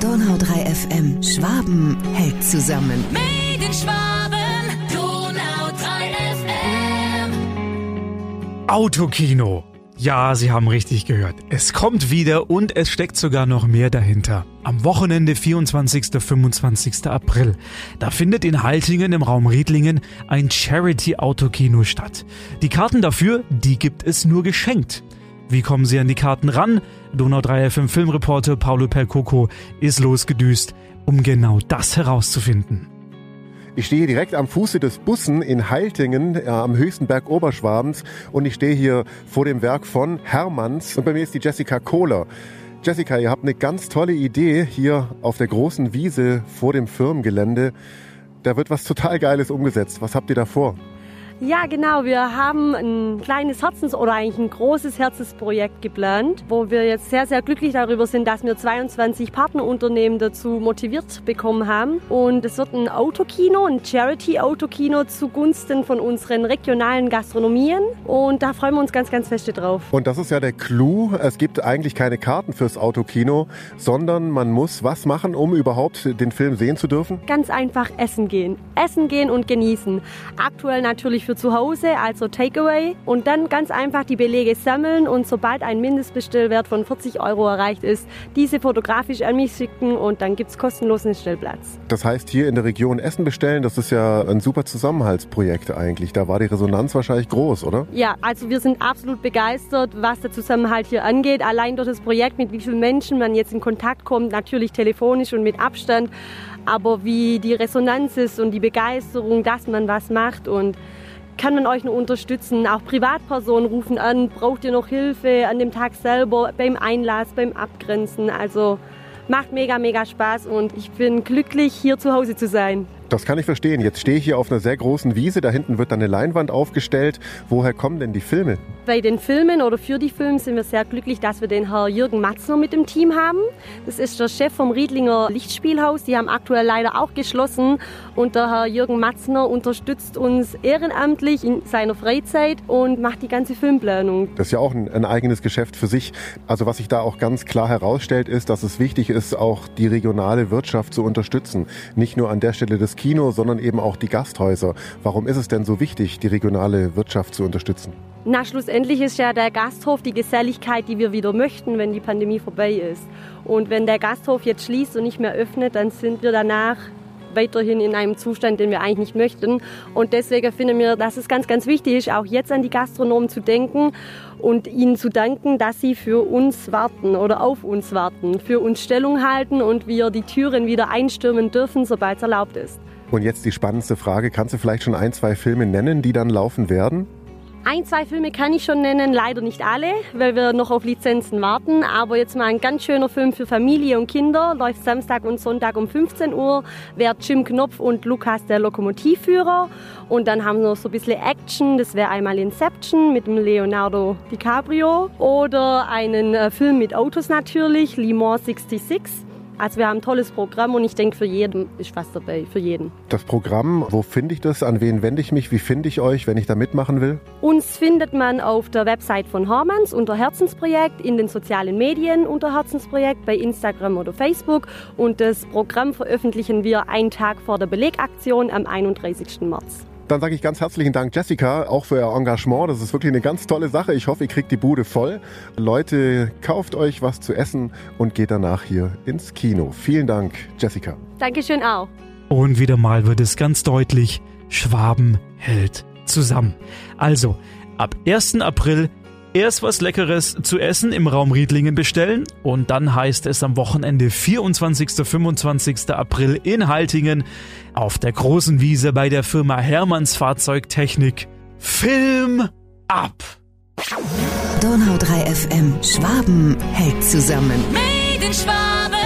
Donau 3 FM. Schwaben hält zusammen. Made in Schwaben, Donau 3 FM. Autokino. Ja, Sie haben richtig gehört. Es kommt wieder und es steckt sogar noch mehr dahinter. Am Wochenende 24. 25. April. Da findet in Haltingen im Raum Riedlingen ein Charity-Autokino statt. Die Karten dafür, die gibt es nur geschenkt. Wie kommen Sie an die Karten ran? Donau 3 FM Filmreporter Paulo Percoco ist losgedüst, um genau das herauszufinden. Ich stehe direkt am Fuße des Bussen in Heiltingen, äh, am höchsten Berg Oberschwabens. Und ich stehe hier vor dem Werk von Hermanns. Und bei mir ist die Jessica Kohler. Jessica, ihr habt eine ganz tolle Idee hier auf der großen Wiese vor dem Firmengelände. Da wird was total Geiles umgesetzt. Was habt ihr da vor? Ja, genau. Wir haben ein kleines Herzens- oder eigentlich ein großes Herzensprojekt geplant, wo wir jetzt sehr, sehr glücklich darüber sind, dass wir 22 Partnerunternehmen dazu motiviert bekommen haben. Und es wird ein Autokino, ein Charity-Autokino zugunsten von unseren regionalen Gastronomien. Und da freuen wir uns ganz, ganz fest drauf. Und das ist ja der Clou. Es gibt eigentlich keine Karten fürs Autokino, sondern man muss was machen, um überhaupt den Film sehen zu dürfen? Ganz einfach essen gehen. Essen gehen und genießen. Aktuell natürlich für zu Hause, also Takeaway. Und dann ganz einfach die Belege sammeln und sobald ein Mindestbestellwert von 40 Euro erreicht ist, diese fotografisch an mich schicken und dann gibt es kostenlosen Stellplatz. Das heißt, hier in der Region Essen bestellen, das ist ja ein super Zusammenhaltsprojekt eigentlich. Da war die Resonanz wahrscheinlich groß, oder? Ja, also wir sind absolut begeistert, was der Zusammenhalt hier angeht. Allein durch das Projekt, mit wie vielen Menschen man jetzt in Kontakt kommt, natürlich telefonisch und mit Abstand, aber wie die Resonanz ist und die Begeisterung, dass man was macht und kann man euch nur unterstützen. Auch Privatpersonen rufen an, braucht ihr noch Hilfe an dem Tag selber, beim Einlass, beim Abgrenzen. Also macht mega, mega Spaß und ich bin glücklich, hier zu Hause zu sein. Das kann ich verstehen. Jetzt stehe ich hier auf einer sehr großen Wiese. Da hinten wird dann eine Leinwand aufgestellt. Woher kommen denn die Filme? Bei den Filmen oder für die Filme sind wir sehr glücklich, dass wir den Herr Jürgen Matzner mit im Team haben. Das ist der Chef vom Riedlinger Lichtspielhaus. Die haben aktuell leider auch geschlossen. Und der Herr Jürgen Matzner unterstützt uns ehrenamtlich in seiner Freizeit und macht die ganze Filmplanung. Das ist ja auch ein, ein eigenes Geschäft für sich. Also was sich da auch ganz klar herausstellt, ist, dass es wichtig ist, auch die regionale Wirtschaft zu unterstützen. Nicht nur an der Stelle des Kino, sondern eben auch die Gasthäuser. Warum ist es denn so wichtig, die regionale Wirtschaft zu unterstützen? Na, schlussendlich ist ja der Gasthof die Geselligkeit, die wir wieder möchten, wenn die Pandemie vorbei ist. Und wenn der Gasthof jetzt schließt und nicht mehr öffnet, dann sind wir danach weiterhin in einem Zustand, den wir eigentlich nicht möchten. Und deswegen finden wir, dass es ganz, ganz wichtig ist, auch jetzt an die Gastronomen zu denken und ihnen zu danken, dass sie für uns warten oder auf uns warten, für uns Stellung halten und wir die Türen wieder einstürmen dürfen, sobald es erlaubt ist. Und jetzt die spannendste Frage. Kannst du vielleicht schon ein, zwei Filme nennen, die dann laufen werden? Ein, zwei Filme kann ich schon nennen, leider nicht alle, weil wir noch auf Lizenzen warten. Aber jetzt mal ein ganz schöner Film für Familie und Kinder. Läuft Samstag und Sonntag um 15 Uhr. Wäre Jim Knopf und Lukas der Lokomotivführer. Und dann haben wir noch so ein bisschen Action. Das wäre einmal Inception mit dem Leonardo DiCaprio. Oder einen äh, Film mit Autos natürlich, Le Mans 66. Also wir haben ein tolles Programm und ich denke, für jeden ist was dabei, für jeden. Das Programm, wo finde ich das? An wen wende ich mich? Wie finde ich euch, wenn ich da mitmachen will? Uns findet man auf der Website von Hormanns unter Herzensprojekt, in den sozialen Medien unter Herzensprojekt, bei Instagram oder Facebook. Und das Programm veröffentlichen wir einen Tag vor der Belegaktion am 31. März. Dann sage ich ganz herzlichen Dank, Jessica, auch für ihr Engagement. Das ist wirklich eine ganz tolle Sache. Ich hoffe, ihr kriegt die Bude voll. Leute, kauft euch was zu essen und geht danach hier ins Kino. Vielen Dank, Jessica. Dankeschön auch. Und wieder mal wird es ganz deutlich, Schwaben hält zusammen. Also, ab 1. April erst was Leckeres zu essen im Raum Riedlingen bestellen und dann heißt es am Wochenende 24. 25. April in Haltingen auf der großen Wiese bei der Firma Hermanns Fahrzeugtechnik Film ab. Donau 3 FM. Schwaben hält zusammen. Made in Schwaben.